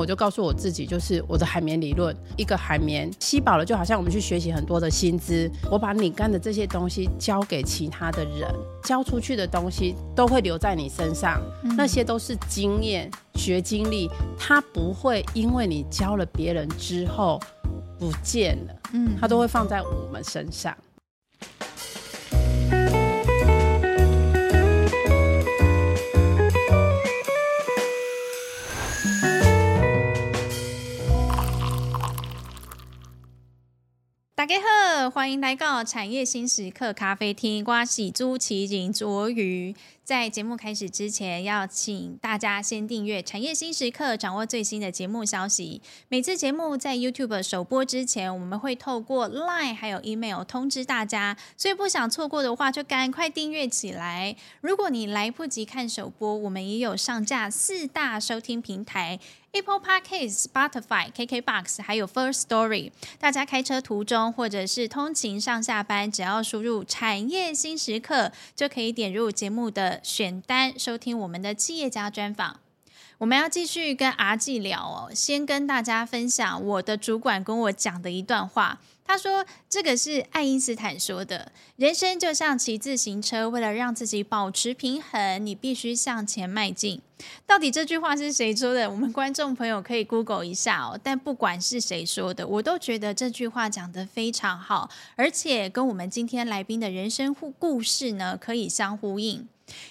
我就告诉我自己，就是我的海绵理论，一个海绵吸饱了，就好像我们去学习很多的薪资，我把你干的这些东西交给其他的人，交出去的东西都会留在你身上，嗯、那些都是经验、学经历，它不会因为你教了别人之后不见了，嗯，它都会放在我们身上。大家好，欢迎来到产业新时刻咖啡厅。我是朱奇景卓瑜。在节目开始之前，要请大家先订阅《产业新时刻》，掌握最新的节目消息。每次节目在 YouTube 首播之前，我们会透过 Line 还有 Email 通知大家，所以不想错过的话，就赶快订阅起来。如果你来不及看首播，我们也有上架四大收听平台。Apple Podcasts、Spotify、KKBox，还有 First Story。大家开车途中或者是通勤上下班，只要输入“产业新时刻”，就可以点入节目的选单，收听我们的企业家专访。我们要继续跟阿纪聊哦，先跟大家分享我的主管跟我讲的一段话。他说：“这个是爱因斯坦说的，人生就像骑自行车，为了让自己保持平衡，你必须向前迈进。到底这句话是谁说的？我们观众朋友可以 Google 一下哦。但不管是谁说的，我都觉得这句话讲得非常好，而且跟我们今天来宾的人生故事呢，可以相呼应。”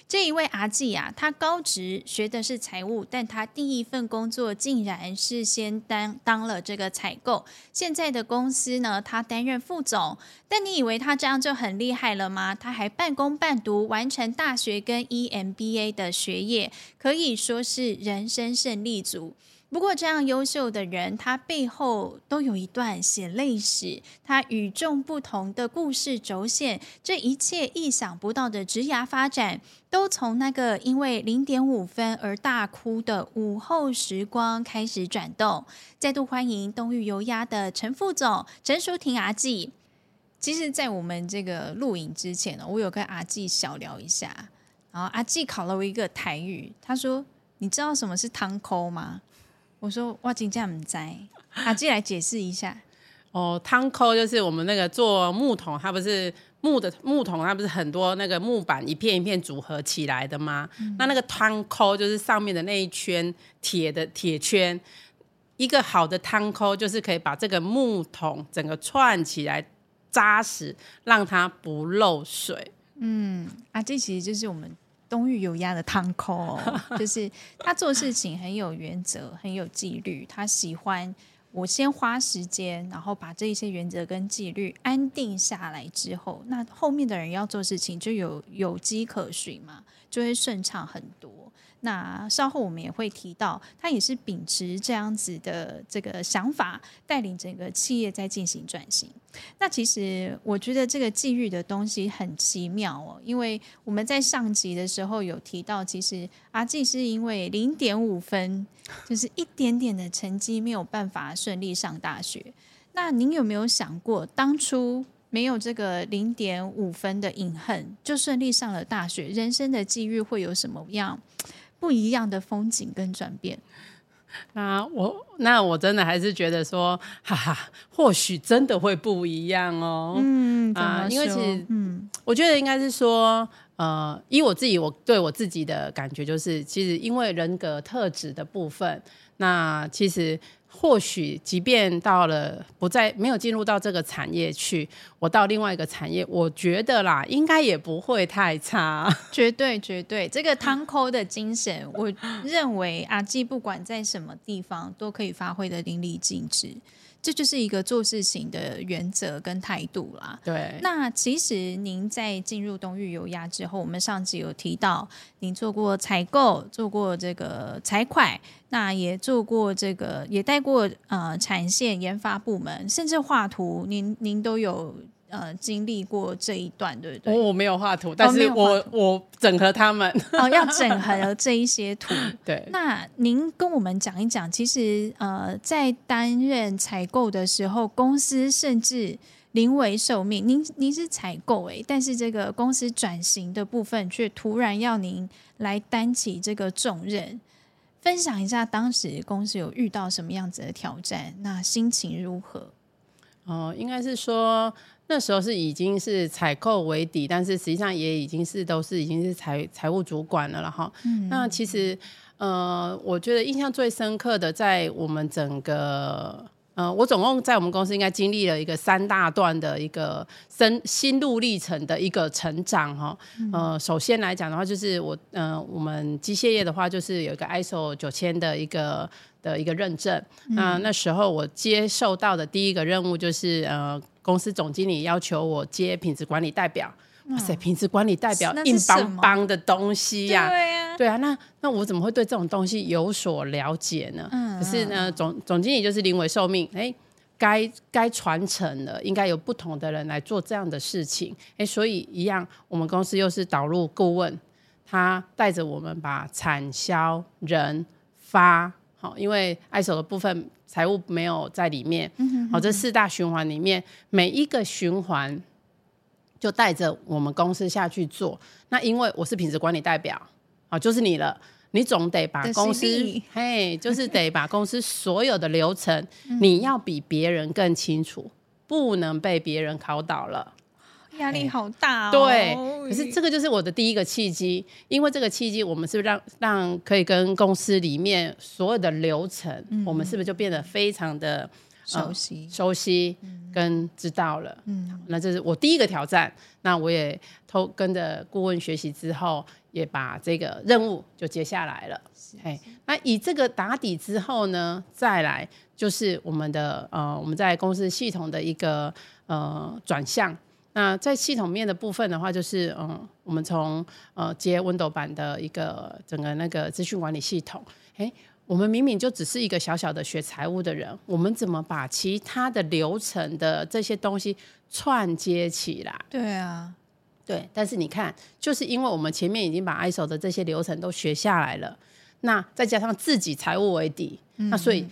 这一位阿纪啊，他高职学的是财务，但他第一份工作竟然是先当当了这个采购。现在的公司呢，他担任副总。但你以为他这样就很厉害了吗？他还半工半读完成大学跟 EMBA 的学业，可以说是人生胜利组。不过，这样优秀的人，他背后都有一段血泪史，他与众不同的故事轴线，这一切意想不到的职涯发展，都从那个因为零点五分而大哭的午后时光开始转动。再度欢迎东域油压的陈副总陈淑婷阿纪。其实，在我们这个录影之前呢，我有跟阿纪小聊一下，然后阿纪考了我一个台语，他说：“你知道什么是汤扣吗？”我说我真的不知道，阿纪来解释一下。哦，汤扣就是我们那个做木桶，它不是木的木桶，它不是很多那个木板一片一片组合起来的吗？嗯、那那个汤扣就是上面的那一圈铁的铁圈。一个好的汤扣就是可以把这个木桶整个串起来扎实，让它不漏水。嗯，啊，这其实就是我们。东毓油压的汤口，就是他做事情很有原则，很有纪律。他喜欢我先花时间，然后把这一些原则跟纪律安定下来之后，那后面的人要做事情就有有机可循嘛，就会顺畅很多。那稍后我们也会提到，他也是秉持这样子的这个想法，带领整个企业在进行转型。那其实我觉得这个际遇的东西很奇妙哦，因为我们在上集的时候有提到，其实阿纪是因为零点五分，就是一点点的成绩没有办法顺利上大学。那您有没有想过，当初没有这个零点五分的隐恨，就顺利上了大学，人生的际遇会有什么样？不一样的风景跟转变，那我那我真的还是觉得说，哈哈，或许真的会不一样哦。嗯啊，因为其实，嗯，我觉得应该是说，呃，以我自己，我对我自己的感觉就是，其实因为人格特质的部分，那其实。或许，即便到了不再没有进入到这个产业去，我到另外一个产业，我觉得啦，应该也不会太差。绝对绝对，这个汤扣的精神，我认为阿基不管在什么地方都可以发挥得淋漓尽致。这就是一个做事情的原则跟态度啦。对，那其实您在进入东域油压之后，我们上次有提到，您做过采购，做过这个财会，那也做过这个，也带过呃产线研发部门，甚至画图，您您都有。呃，经历过这一段，对不对？我没有画图，但是我、哦、我，我整合他们。哦，要整合这一些图。对。那您跟我们讲一讲，其实呃，在担任采购的时候，公司甚至临危受命。您您是采购诶，但是这个公司转型的部分却突然要您来担起这个重任。分享一下当时公司有遇到什么样子的挑战，那心情如何？哦，应该是说那时候是已经是采购为底，但是实际上也已经是都是已经是财财务主管了了哈。嗯，那其实呃，我觉得印象最深刻的，在我们整个。呃，我总共在我们公司应该经历了一个三大段的一个生心路历程的一个成长哈。呃，首先来讲的话，就是我呃，我们机械业的话，就是有一个 ISO 九千的一个的一个认证。那那时候我接受到的第一个任务就是呃，公司总经理要求我接品质管理代表。哇塞，品质管理代表硬邦邦的东西呀、啊，对呀、啊，对啊，那那我怎么会对这种东西有所了解呢？嗯，可是呢，总总经理就是临危受命，哎，该该传承了，应该有不同的人来做这样的事情，哎，所以一样，我们公司又是导入顾问，他带着我们把产销人发好，因为 ISO 的部分财务没有在里面，好，这四大循环里面每一个循环。就带着我们公司下去做，那因为我是品质管理代表，啊，就是你了，你总得把公司，嘿，就是得把公司所有的流程，你要比别人更清楚，不能被别人考倒了，压力好大哦。对，可是这个就是我的第一个契机，因为这个契机，我们是不是让让可以跟公司里面所有的流程，我们是不是就变得非常的。熟悉、嗯、熟悉跟知道了，嗯，那这是我第一个挑战。那我也偷跟着顾问学习之后，也把这个任务就接下来了。哎，那以这个打底之后呢，再来就是我们的呃，我们在公司系统的一个呃转向。那在系统面的部分的话，就是嗯、呃，我们从呃接 Windows 版的一个整个那个资讯管理系统，哎。我们明明就只是一个小小的学财务的人，我们怎么把其他的流程的这些东西串接起来？对啊，对。但是你看，就是因为我们前面已经把 ISO 的这些流程都学下来了，那再加上自己财务为底，嗯、那所以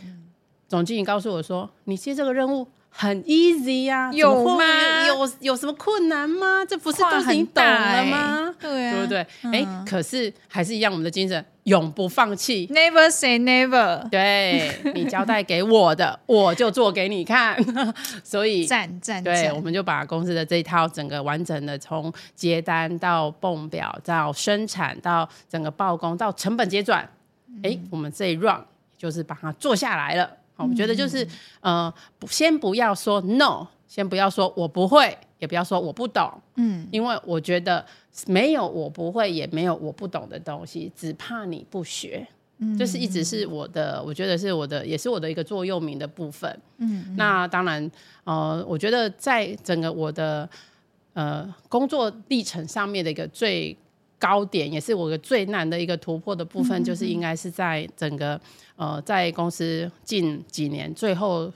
总经理告诉我说：“你接这个任务。”很 easy 呀、啊，有吗？有有什么困难吗？这不是都已经懂了吗？对啊，对不对？哎、嗯，可是还是一样，我们的精神永不放弃，Never say never。对，你交代给我的，我就做给你看。所以，赞赞，对，我们就把公司的这一套整个完整的，从接单到泵表，到生产，到整个报工，到成本结转，哎、嗯，我们这一 run 就是把它做下来了。我觉得就是，呃，先不要说 no，先不要说我不会，也不要说我不懂，嗯，因为我觉得没有我不会，也没有我不懂的东西，只怕你不学，嗯，就是一直是我的，我觉得是我的，也是我的一个座右铭的部分，嗯，那当然，呃，我觉得在整个我的呃工作历程上面的一个最高点，也是我的最难的一个突破的部分，就是应该是在整个。呃，在公司近几年最后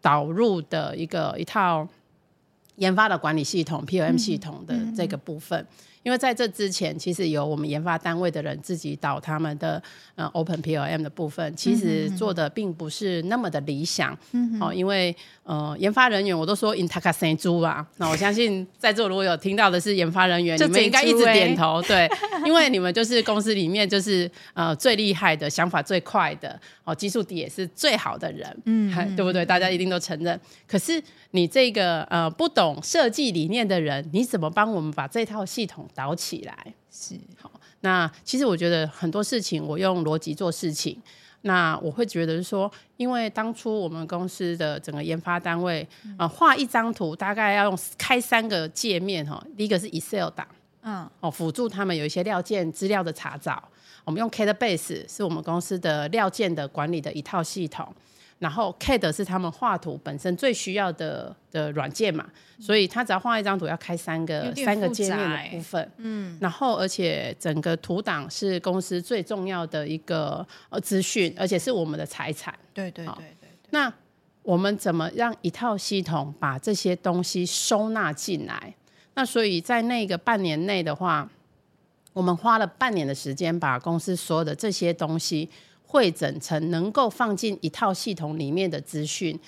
导入的一个一套研发的管理系统 POM 系统的这个部分。嗯嗯因为在这之前，其实有我们研发单位的人自己导他们的呃 Open PLM 的部分，其实做的并不是那么的理想。嗯，哦，因为呃研发人员我都说 Intaka 生猪啊，那我相信在座如果有听到的是研发人员，你们应该一直点头，对，因为你们就是公司里面就是呃最厉害的想法最快的，哦，技术底也是最好的人，嗯，对不对？大家一定都承认。可是你这个呃不懂设计理念的人，你怎么帮我们把这套系统导起来？是好，那其实我觉得很多事情我用逻辑做事情，那我会觉得是说，因为当初我们公司的整个研发单位啊，画、呃、一张图大概要用开三个界面哈，第一个是 Excel 档，嗯，哦，辅助他们有一些料件资料的查找，我们用 CADBase 是我们公司的料件的管理的一套系统。然后 CAD 是他们画图本身最需要的的软件嘛，所以他只要画一张图要开三个三个界面的部分，嗯，然后而且整个图档是公司最重要的一个呃资讯，而且是我们的财产。对对对对，对。那我们怎么让一套系统把这些东西收纳进来？那所以在那个半年内的话，我们花了半年的时间把公司所有的这些东西。汇整成能够放进一套系统里面的资讯，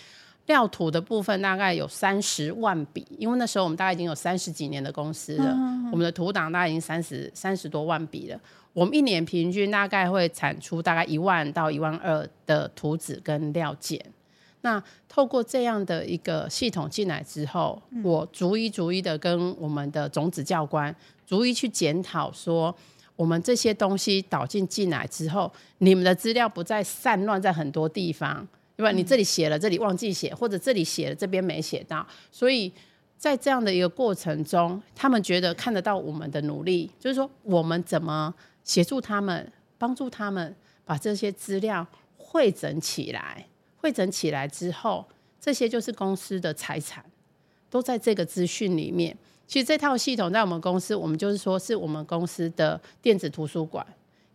料图的部分大概有三十万笔，因为那时候我们大概已经有三十几年的公司了，嗯、我们的图档大概已经三十三十多万笔了。我们一年平均大概会产出大概一万到一万二的图纸跟料件。那透过这样的一个系统进来之后，嗯、我逐一逐一的跟我们的种子教官逐一去检讨说，我们这些东西导进进来之后，你们的资料不再散乱在很多地方，对吧？你这里写了，这里忘记写，或者这里写了，这边没写到，所以在这样的一个过程中，他们觉得看得到我们的努力，就是说我们怎么协助他们，帮助他们把这些资料汇整起来。汇整起来之后，这些就是公司的财产，都在这个资讯里面。其实这套系统在我们公司，我们就是说是我们公司的电子图书馆，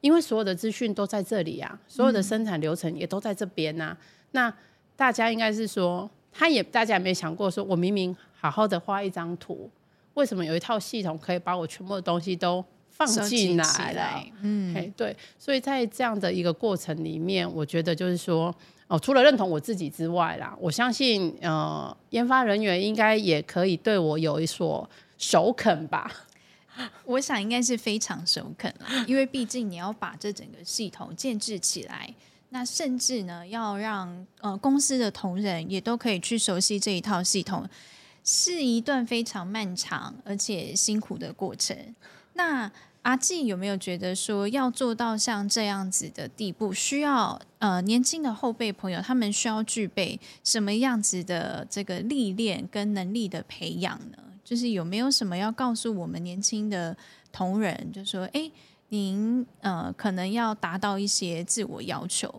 因为所有的资讯都在这里啊，所有的生产流程也都在这边呐、啊。嗯、那大家应该是说，他也大家也没有想过，说我明明好好的画一张图，为什么有一套系统可以把我全部的东西都放进来了？嗯，对。所以在这样的一个过程里面，我觉得就是说。哦，除了认同我自己之外啦，我相信呃，研发人员应该也可以对我有一所首肯吧。我想应该是非常首肯啦，因为毕竟你要把这整个系统建置起来，那甚至呢要让呃公司的同仁也都可以去熟悉这一套系统，是一段非常漫长而且辛苦的过程。那阿纪有没有觉得说要做到像这样子的地步，需要呃年轻的后辈朋友他们需要具备什么样子的这个历练跟能力的培养呢？就是有没有什么要告诉我们年轻的同仁，就说哎，您呃可能要达到一些自我要求。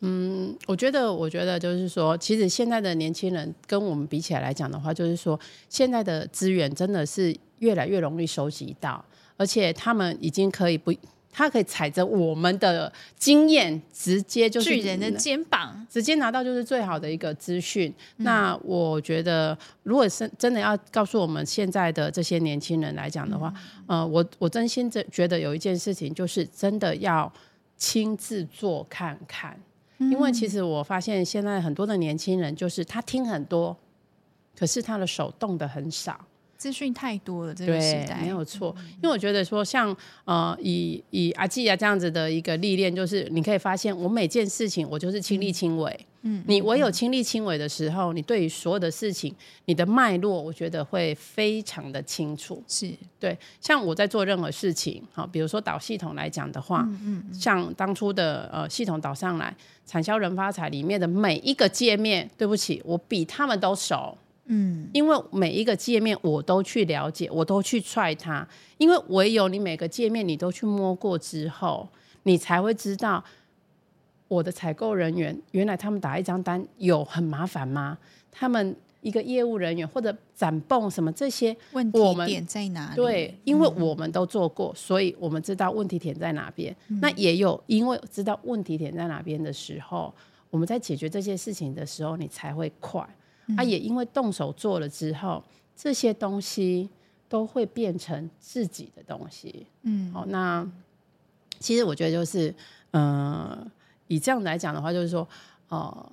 嗯，我觉得，我觉得就是说，其实现在的年轻人跟我们比起来来讲的话，就是说现在的资源真的是越来越容易收集到。而且他们已经可以不，他可以踩着我们的经验，直接就是巨人的肩膀，直接拿到就是最好的一个资讯。嗯、那我觉得，如果是真的要告诉我们现在的这些年轻人来讲的话，嗯、呃，我我真心真觉得有一件事情，就是真的要亲自做看看。嗯、因为其实我发现现在很多的年轻人，就是他听很多，可是他的手动的很少。资讯太多了，这个时代没有错。因为我觉得说像，像呃，以以阿季啊这样子的一个历练，就是你可以发现，我每件事情我就是亲力亲为。嗯，你唯有亲力亲为的时候，你对于所有的事情，你的脉络，我觉得会非常的清楚。是对。像我在做任何事情，好，比如说导系统来讲的话，嗯嗯，像当初的呃系统导上来，产销人发财里面的每一个界面，对不起，我比他们都熟。嗯，因为每一个界面我都去了解，我都去踹它，因为唯有你每个界面你都去摸过之后，你才会知道我的采购人员原来他们打一张单有很麻烦吗？他们一个业务人员或者展泵什么这些问题点在哪里？对，因为我们都做过，所以我们知道问题点在哪边。嗯、那也有因为知道问题点在哪边的时候，我们在解决这些事情的时候，你才会快。他、啊、也因为动手做了之后，这些东西都会变成自己的东西。嗯，好，那其实我觉得就是，嗯、呃，以这样来讲的话，就是说，呃，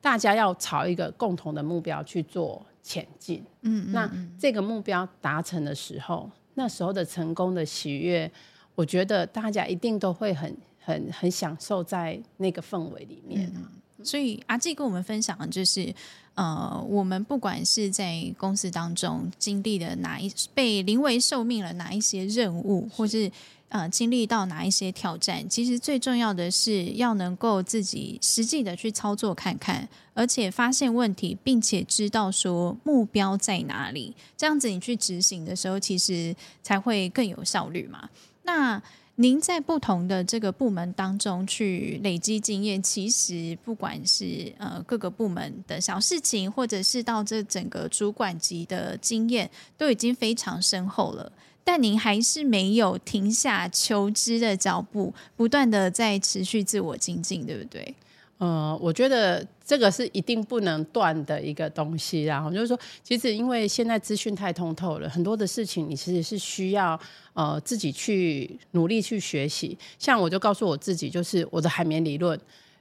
大家要朝一个共同的目标去做前进。嗯，那这个目标达成的时候，那时候的成功的喜悦，我觉得大家一定都会很、很、很享受在那个氛围里面。嗯所以阿纪跟我们分享的就是，呃，我们不管是在公司当中经历了哪一被临危受命了哪一些任务，或是呃经历到哪一些挑战，其实最重要的是要能够自己实际的去操作看看，而且发现问题，并且知道说目标在哪里，这样子你去执行的时候，其实才会更有效率嘛。那您在不同的这个部门当中去累积经验，其实不管是呃各个部门的小事情，或者是到这整个主管级的经验，都已经非常深厚了。但您还是没有停下求知的脚步，不断的在持续自我精进，对不对？呃，我觉得这个是一定不能断的一个东西，然后就是说，其实因为现在资讯太通透了，很多的事情你其实是需要呃自己去努力去学习。像我就告诉我自己，就是我的海绵理论，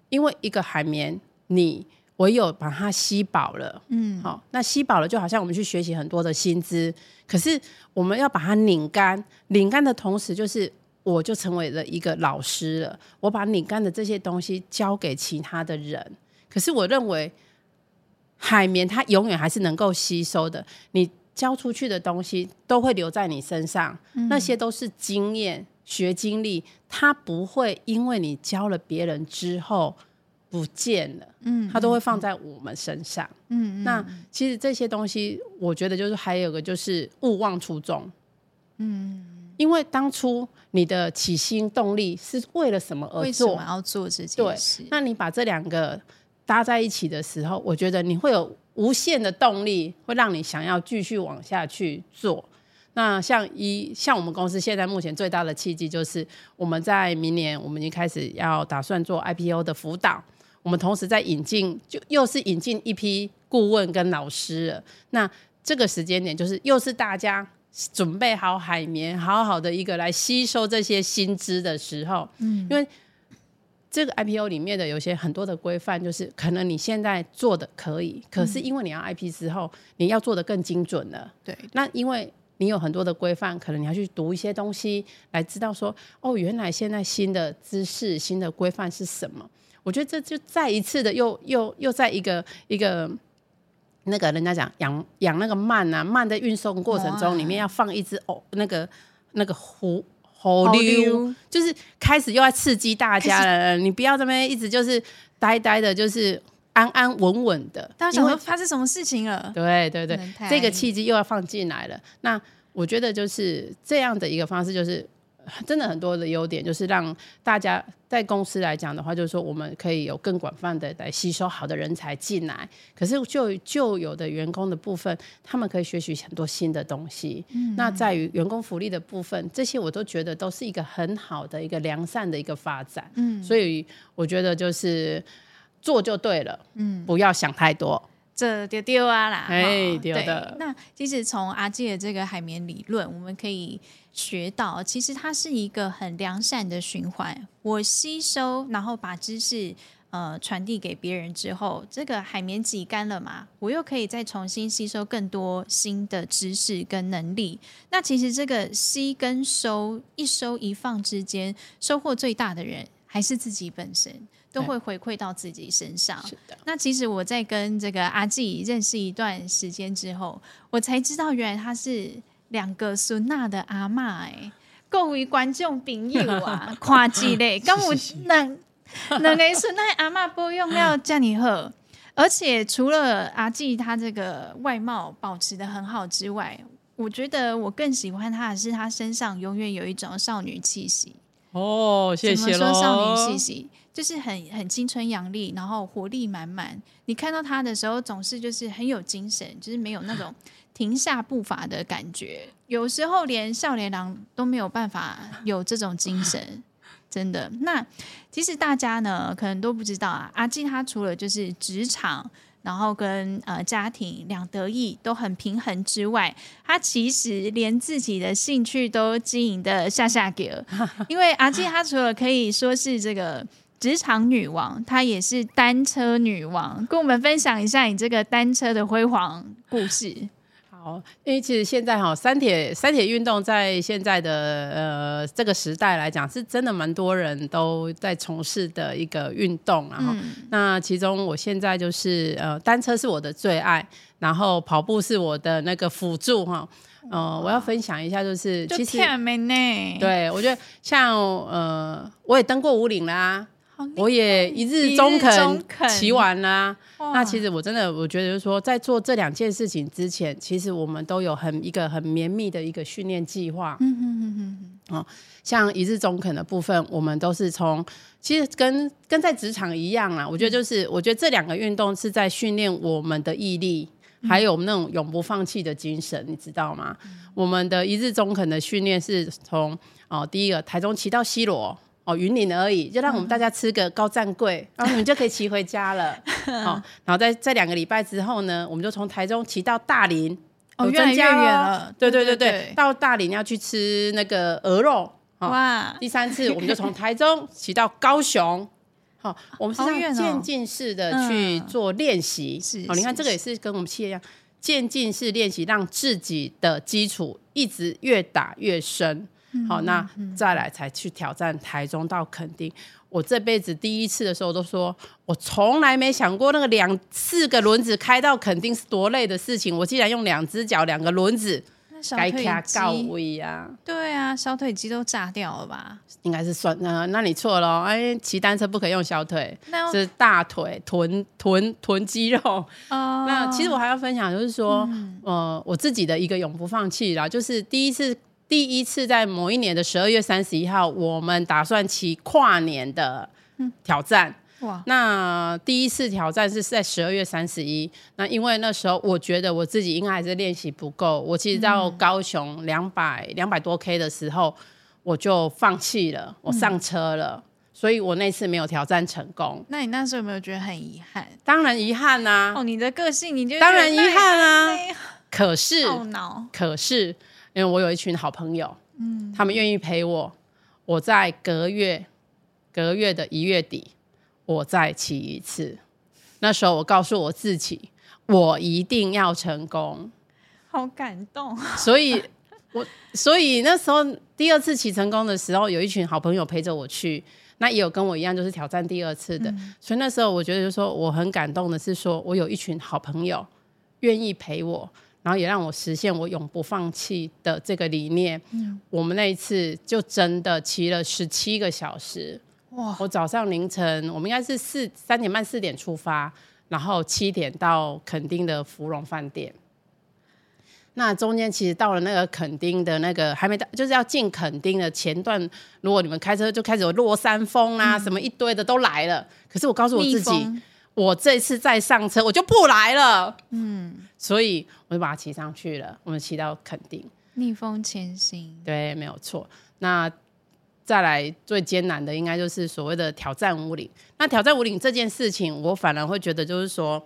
因为一个海绵，你唯有把它吸饱了，嗯，好，那吸饱了就好像我们去学习很多的新知，可是我们要把它拧干，拧干的同时，就是我就成为了一个老师了，我把你干的这些东西交给其他的人。可是我认为海绵它永远还是能够吸收的，你交出去的东西都会留在你身上，嗯、那些都是经验、学经历，它不会因为你教了别人之后。不见了，嗯，它都会放在我们身上，嗯，那其实这些东西，我觉得就是还有个就是勿忘初衷，嗯，因为当初你的起心动力是为了什么而做？为什么要做这件事？对，那你把这两个搭在一起的时候，我觉得你会有无限的动力，会让你想要继续往下去做。那像一像我们公司现在目前最大的契机，就是我们在明年我们已经开始要打算做 IPO 的辅导。我们同时在引进，就又是引进一批顾问跟老师了。那这个时间点，就是又是大家准备好海绵，好好的一个来吸收这些新知的时候。嗯，因为这个 IPO 里面的有些很多的规范，就是可能你现在做的可以，可是因为你要 IP 之后，你要做的更精准了。对，那因为你有很多的规范，可能你要去读一些东西，来知道说，哦，原来现在新的知识、新的规范是什么。我觉得这就再一次的又又又在一个一个那个人家讲养养那个鳗啊，鳗的运送过程中，里面要放一只哦那个那个狐猴溜，就是开始又要刺激大家了。你不要这边一直就是呆呆的，就是安安稳稳的。大家想说发生什么事情了？对对对，这个契机又要放进来了。那我觉得就是这样的一个方式，就是。真的很多的优点，就是让大家在公司来讲的话，就是说我们可以有更广泛的来吸收好的人才进来。可是就就有的员工的部分，他们可以学习很多新的东西。嗯、那在于员工福利的部分，这些我都觉得都是一个很好的一个良善的一个发展。嗯，所以我觉得就是做就对了。嗯，不要想太多。这丢丢啊啦，哎，丢的。那其实从阿纪的这个海绵理论，我们可以学到，其实它是一个很良善的循环。我吸收，然后把知识呃传递给别人之后，这个海绵挤干了嘛，我又可以再重新吸收更多新的知识跟能力。那其实这个吸跟收，一收一放之间，收获最大的人还是自己本身。都会回馈到自己身上。是的。那其实我在跟这个阿纪认识一段时间之后，我才知道原来他是两个孙娜的阿嬷哎，各位观众朋友啊，夸吉嘞，跟我两两个孙娜阿嬷不用要叫你喝。而且除了阿纪他这个外貌保持的很好之外，我觉得我更喜欢他的是他身上永远有一种少女气息。哦，谢谢。怎么说少女气息？就是很很青春洋溢，然后活力满满。你看到他的时候，总是就是很有精神，就是没有那种停下步伐的感觉。有时候连少年郎都没有办法有这种精神，真的。那其实大家呢，可能都不知道啊，阿纪他除了就是职场，然后跟呃家庭两得意都很平衡之外，他其实连自己的兴趣都经营的下下格。因为阿纪他除了可以说是这个。职场女王，她也是单车女王，跟我们分享一下你这个单车的辉煌故事。好，因为其实现在哈，三铁三铁运动在现在的呃这个时代来讲，是真的蛮多人都在从事的一个运动。然后，嗯、那其中我现在就是呃单车是我的最爱，然后跑步是我的那个辅助哈。呃，我要分享一下，就是其实对，我觉得像呃，我也登过五岭啦。我也一日中肯骑完啦。那其实我真的，我觉得就是说，在做这两件事情之前，其实我们都有很一个很绵密的一个训练计划。嗯嗯嗯嗯。哦，像一日中肯的部分，我们都是从其实跟跟在职场一样啊。我觉得就是，我觉得这两个运动是在训练我们的毅力，还有那种永不放弃的精神，你知道吗？我们的一日中肯的训练是从哦，第一个台中骑到西螺。哦，云林而已，就让我们大家吃个高站贵，嗯、然后你们就可以骑回家了。好、哦，然后在这两个礼拜之后呢，我们就从台中骑到大林，哦，越来越远了。对对对对，到大林要去吃那个鹅肉。哦、哇！第三次我们就从台中骑到高雄。好，我们是渐进式的去做练习。是，好，你看这个也是跟我们企业一样，渐进式练习，让自己的基础一直越打越深。好，那再来才去挑战台中到垦丁。我这辈子第一次的时候，都说我从来没想过那个两四个轮子开到垦丁是多累的事情。我竟然用两只脚两个轮子，该卡到位呀？对啊，小腿肌都炸掉了吧？应该是算那，那你错了。哎，骑单车不可以用小腿，是大腿、臀、臀、臀肌肉。哦。那其实我还要分享，就是说，嗯、呃，我自己的一个永不放弃啦，就是第一次。第一次在某一年的十二月三十一号，我们打算骑跨年的挑战。嗯、哇！那第一次挑战是在十二月三十一。那因为那时候我觉得我自己应该还是练习不够。我其实到高雄两百两百多 K 的时候，我就放弃了，我上车了。嗯、所以我那次没有挑战成功。那你那时候有没有觉得很遗憾？当然遗憾啊！哦，你的个性你就当然遗憾啊！可是，可是。因为我有一群好朋友，嗯，他们愿意陪我。我在隔月，隔月的一月底，我再骑一次。那时候我告诉我自己，我一定要成功。好感动。所以，我所以那时候第二次骑成功的时候，有一群好朋友陪着我去。那也有跟我一样，就是挑战第二次的。嗯、所以那时候我觉得，就是说我很感动的是，说我有一群好朋友愿意陪我。然后也让我实现我永不放弃的这个理念。嗯，我们那一次就真的骑了十七个小时。哇！我早上凌晨，我们应该是四三点半四点出发，然后七点到垦丁的芙蓉饭店。那中间其实到了那个垦丁的那个还没到，就是要进垦丁的前段，如果你们开车就开始有落山风啊，嗯、什么一堆的都来了。可是我告诉我自己。我这次再上车，我就不来了。嗯，所以我就把它骑上去了。我们骑到垦丁，逆风前行。对，没有错。那再来最艰难的，应该就是所谓的挑战五岭。那挑战五岭这件事情，我反而会觉得，就是说，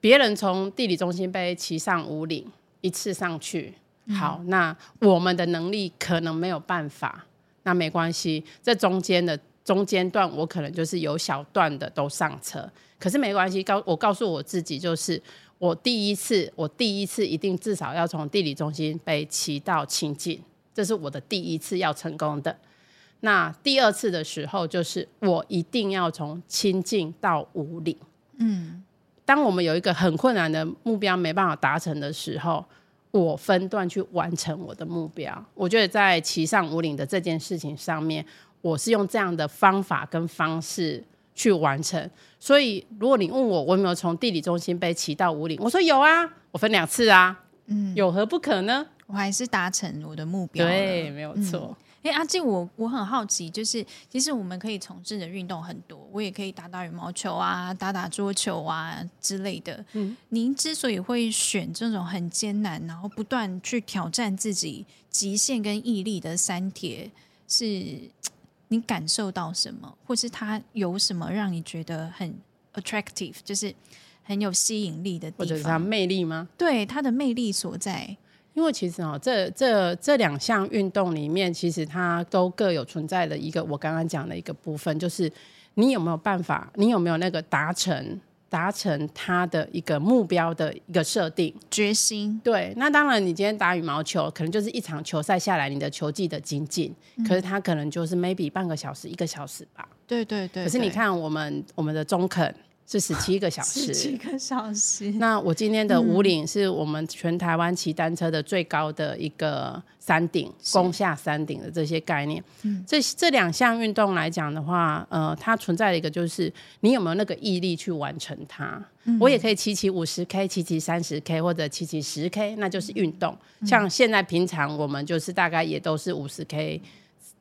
别人从地理中心被骑上五岭一次上去，好，嗯、那我们的能力可能没有办法。那没关系，这中间的中间段，我可能就是有小段的都上车。可是没关系，告我告诉我自己，就是我第一次，我第一次一定至少要从地理中心被骑到清境，这是我的第一次要成功的。那第二次的时候，就是我一定要从清境到五岭。嗯，当我们有一个很困难的目标没办法达成的时候，我分段去完成我的目标。我觉得在骑上五岭的这件事情上面，我是用这样的方法跟方式。去完成，所以如果你问我我有没有从地理中心被骑到五岭，我说有啊，我分两次啊，嗯，有何不可呢？我还是达成我的目标，对，没有错。哎、嗯，阿静，我我很好奇，就是其实我们可以从事的运动很多，我也可以打打羽毛球啊，打打桌球啊之类的。嗯，您之所以会选这种很艰难，然后不断去挑战自己极限跟毅力的三铁，是？你感受到什么，或是他有什么让你觉得很 attractive，就是很有吸引力的地方，或者是他魅力吗？对，他的魅力所在。因为其实哦，这这这两项运动里面，其实它都各有存在的一个我刚刚讲的一个部分，就是你有没有办法，你有没有那个达成。达成他的一个目标的一个设定决心，对。那当然，你今天打羽毛球，可能就是一场球赛下来，你的球技的精进，嗯、可是他可能就是 maybe 半个小时、一个小时吧。对对对。可是你看，我们我们的中肯。是十七个小时，十七个小时。那我今天的五岭是我们全台湾骑单车的最高的一个山顶，攻下山顶的这些概念。嗯，这这两项运动来讲的话，呃，它存在的一个就是你有没有那个毅力去完成它。嗯，我也可以骑骑五十 K，骑骑三十 K，或者骑骑十 K，那就是运动。像现在平常我们就是大概也都是五十 K。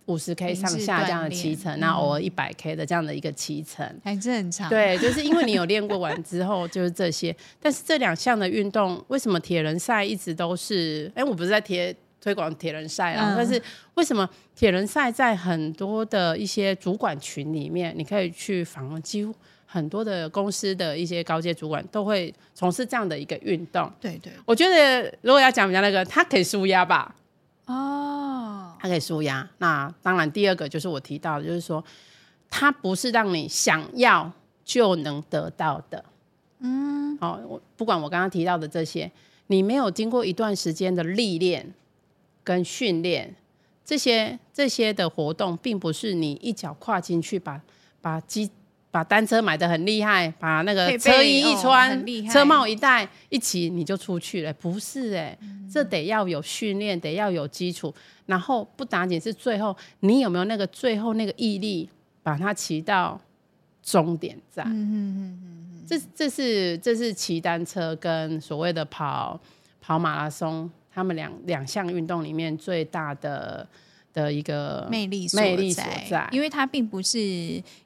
五十 K 上下这样的骑乘，那偶尔一百 K 的这样的一个骑乘，还是很长。对，就是因为你有练过完之后，就是这些。但是这两项的运动，为什么铁人赛一直都是？哎，我不是在贴推广铁人赛啊，嗯、但是为什么铁人赛在很多的一些主管群里面，你可以去访问，几乎很多的公司的一些高阶主管都会从事这样的一个运动。对对，我觉得如果要讲比较那个，他可以舒压吧。哦，它可以舒压。那当然，第二个就是我提到的，就是说，它不是让你想要就能得到的。嗯，好、哦，我不管我刚刚提到的这些，你没有经过一段时间的历练跟训练，这些这些的活动，并不是你一脚跨进去把把机。把单车买的很厉害，把那个车衣一穿，哦、车帽一戴，一骑你就出去了。不是哎、欸，嗯、这得要有训练，得要有基础。然后不打紧是最后，你有没有那个最后那个毅力，把它骑到终点站？嗯嗯嗯嗯，这这是这是骑单车跟所谓的跑跑马拉松，他们两两项运动里面最大的的一个魅力魅力所在，因为它并不是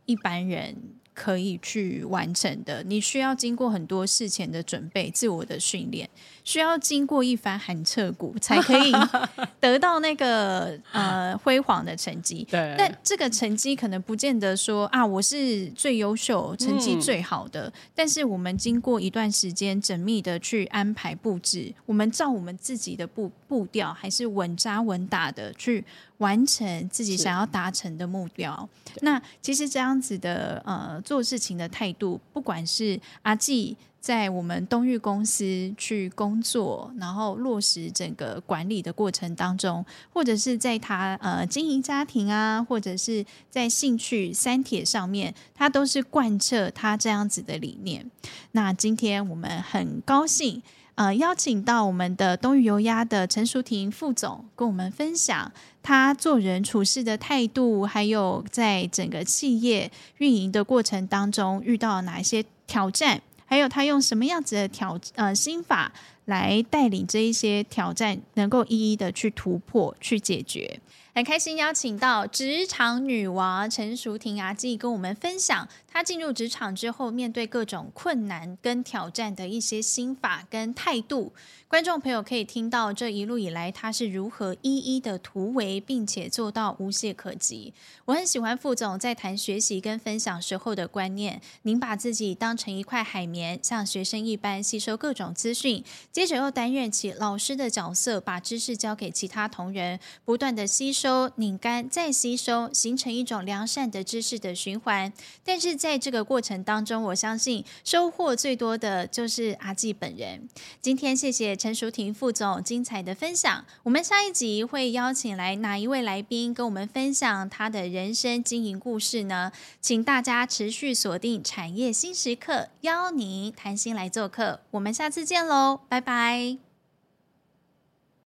一般人可以去完成的，你需要经过很多事前的准备、自我的训练，需要经过一番寒彻骨，才可以 得到那个呃辉煌的成绩。对，但这个成绩可能不见得说啊，我是最优秀、成绩最好的。嗯、但是我们经过一段时间缜密的去安排布置，我们照我们自己的步步调，还是稳扎稳打的去完成自己想要达成的目标。那其实这样子的呃。做事情的态度，不管是阿纪在我们东裕公司去工作，然后落实整个管理的过程当中，或者是在他呃经营家庭啊，或者是在兴趣三铁上面，他都是贯彻他这样子的理念。那今天我们很高兴。呃，邀请到我们的东裕油压的陈淑婷副总，跟我们分享他做人处事的态度，还有在整个企业运营的过程当中遇到哪一些挑战，还有他用什么样子的挑呃心法来带领这一些挑战，能够一一的去突破、去解决。很开心邀请到职场女王陈淑婷阿纪跟我们分享他进入职场之后面对各种困难跟挑战的一些心法跟态度。观众朋友可以听到这一路以来他是如何一一的突围，并且做到无懈可击。我很喜欢副总在谈学习跟分享时候的观念。您把自己当成一块海绵，像学生一般吸收各种资讯，接着又担任起老师的角色，把知识交给其他同仁，不断的吸收、拧干、再吸收，形成一种良善的知识的循环。但是在这个过程当中，我相信收获最多的就是阿纪本人。今天谢谢。陈淑婷副总精彩的分享，我们下一集会邀请来哪一位来宾跟我们分享他的人生经营故事呢？请大家持续锁定产业新时刻，邀您谈心来做客，我们下次见喽，拜拜。